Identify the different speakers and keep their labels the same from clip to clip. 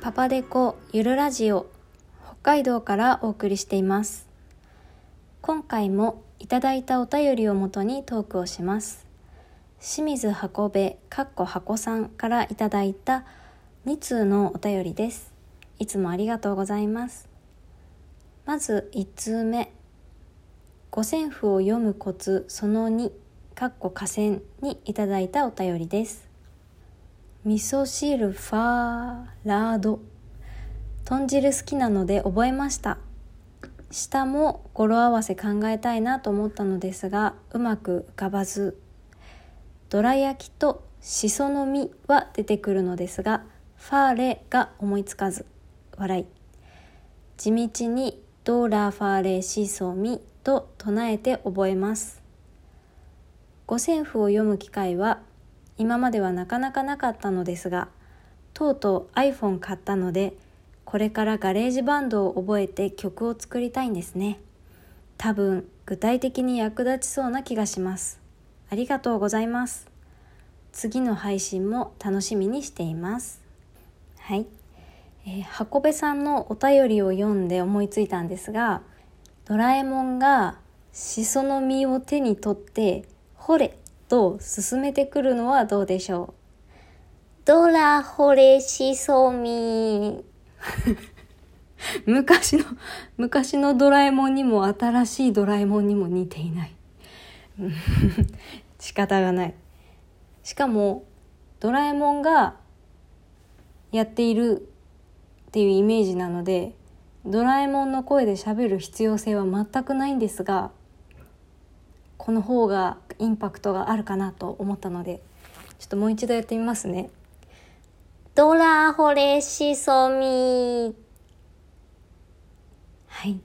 Speaker 1: パパデコゆるラジオ北海道からお送りしています。今回もいただいたお便りをもとにトークをします。清水箱部かっこ箱さんからいただいた2通のお便りです。いつもありがとうございます。まず1通目。五線譜を読むコツその2かっこ河川にいただいたお便りです。味噌汁ファーラード。豚汁好きなので覚えました。下も語呂合わせ考えたいなと思ったのですがうまく浮かばず。どら焼きとしその実は出てくるのですがファーレが思いつかず。笑い。地道にドーラーファーレシソミと唱えて覚えます。五線譜を読む機会は今まではなかなかなかったのですがとうとう iPhone 買ったのでこれから GarageBand を覚えて曲を作りたいんですね。多分具体的に役立ちそうな気がします。ありがとうございます。次の配信も楽しみにしています。はい、えー、箱部さんのお便りを読んで思いついたんですがドラえもんがしその実を手に取って「ほれ!」と進めてくるのはどうでしょう？ドラホレシソミ昔の、昔のドラえもんにも新しいドラえもんにも似ていない。仕方がない。しかも、ドラえもんがやっているっていうイメージなので、ドラえもんの声で喋る必要性は全くないんですが、この方がインパクトがあるかなと思ったのでちょっともう一度やってみますね。ドラホレシソミはい。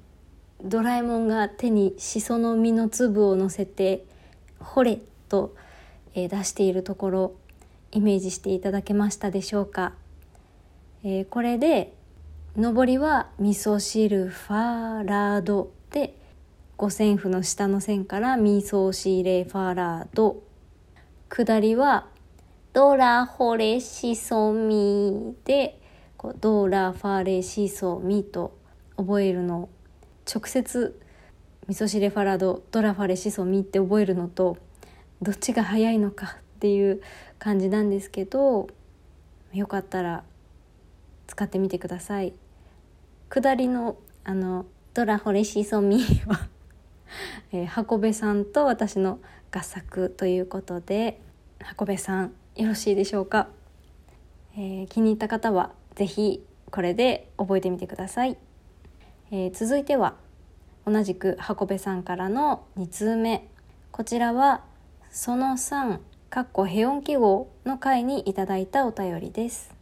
Speaker 1: ドラえもんが手にしその実の粒を乗せて「ほれ」と、えー、出しているところイメージしていただけましたでしょうか、えー、これで上りは味噌汁ファーラードで五線譜の下の線からミソシレファラド下りはドラホレシソミでドラファレシソミと覚えるの直接ミソシレファラドドラファレシソミって覚えるのとどっちが早いのかっていう感じなんですけどよかったら使ってみてください。下りのあのドラホレシソミはえー、箱部さんと私の合作ということで箱部さんよろしいでしょうか、えー、気に入った方は是非これで覚えてみてください、えー、続いては同じく箱部さんからの2通目。こちらはその3かっこヘ音記号の回にいただいたお便りです。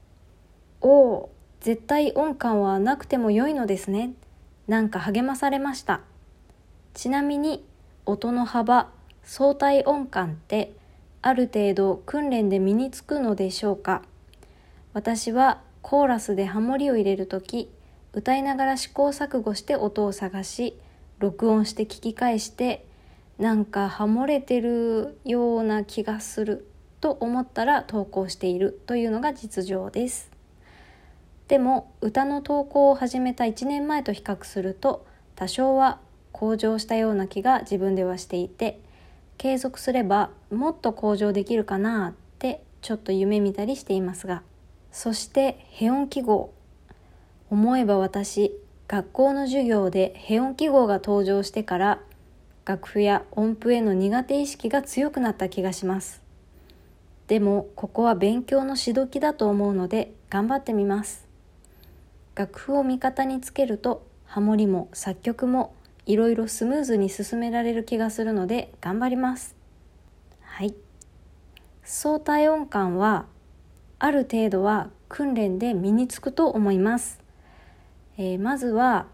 Speaker 1: おお絶対音感はなくても良いのですね。なんか励まされました。ちなみに音の幅相対音感ってある程度訓練で身につくのでしょうか？私はコーラスでハモリを入れる時歌いながら試行錯誤して音を探し録音して聞き返してなんかハモれてるような気がすると思ったら投稿しているというのが実情です。でも歌の投稿を始めた1年前と比較すると多少は向上したような気が自分ではしていて継続すればもっと向上できるかなってちょっと夢見たりしていますがそしてヘオン記号。思えば私学校の授業でヘオン記号が登場してから楽譜や音符への苦手意識が強くなった気がします。でもここは勉強のしどきだと思うので頑張ってみます。楽譜を味方につけるとハモリも作曲もいろいろスムーズに進められる気がするので頑張ります。はい。相対音感はある程度は訓練で身につくと思います、えー、まずは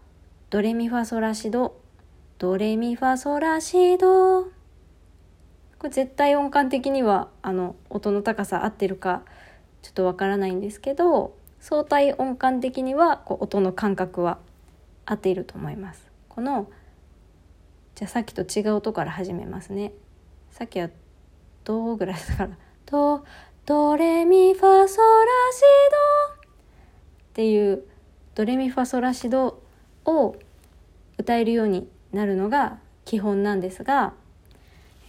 Speaker 1: ドレミファソラシド。ドレミファソラシド。これ絶対音感的にはあの音の高さ合ってるかちょっとわからないんですけど相対音感的にはこう音の感覚は合っていると思います。このじゃあさっきと違う音から始めますね。さっきは「ド」ぐらいだから「ド」ドレミファソラシド。っていうドレミファソラシドを歌えるようになるのが基本なんですが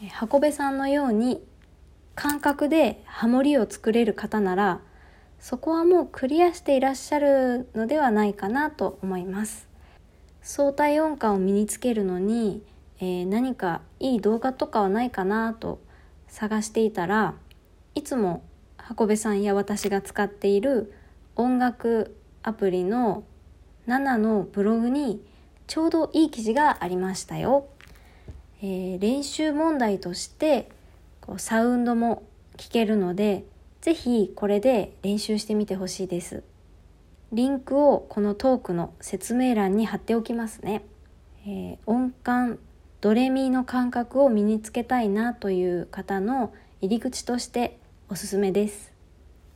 Speaker 1: 箱部さんのように感覚でハモリを作れる方ならそこはもうクリアしていらっしゃるのではないかなと思います。相対音感を身につけるのに、えー、何かいい動画とかはないかなと探していたらいつも箱部さんや私が使っている音楽アプリの7のブログにちょうどいい記事がありましたよ。えー、練習問題としてこうサウンドも聞けるので是非これで練習してみてほしいです。リンクをこのトークの説明欄に貼っておきますね。えー、音感ドレミの感覚を身につけたいなという方の入り口としておすすめです。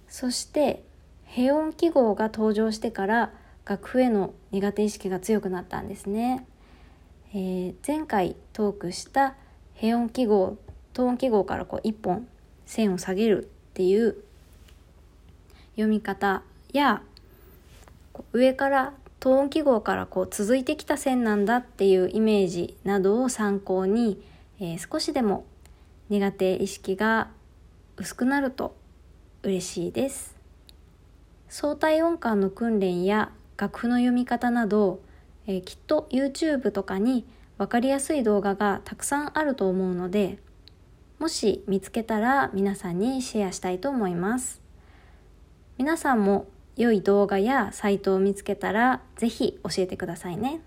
Speaker 1: そして平音記号が登場してから楽譜への苦手意識が強くなったんですね。えー、前回トークした平音記号等音記号からこう一本線を下げるっていう読み方や上から等音記号からこう続いてきた線なんだっていうイメージなどを参考に、えー、少しでも苦手意識が薄くなると嬉しいです。相対音感の訓練や楽譜の読み方など、えー、きっと YouTube とかに分かりやすい動画がたくさんあると思うのでもし見つけたら皆さんにシェアしたいと思います皆さんも良い動画やサイトを見つけたらぜひ教えてくださいね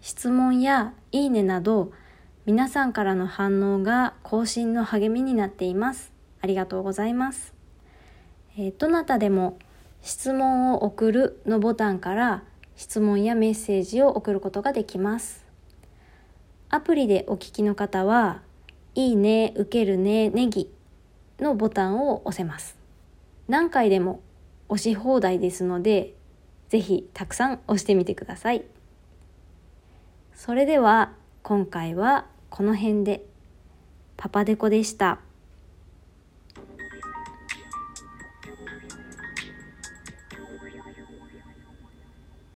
Speaker 1: 質問やいいねなど皆さんからの反応が更新の励みになっていますありがとうございます、えー、どなたでも質問を送るのボタンから質問やメッセージを送ることができます。アプリでお聞きの方は、いいね、受けるね、ネギのボタンを押せます。何回でも押し放題ですので、ぜひたくさん押してみてください。それでは今回はこの辺でパパデコでした。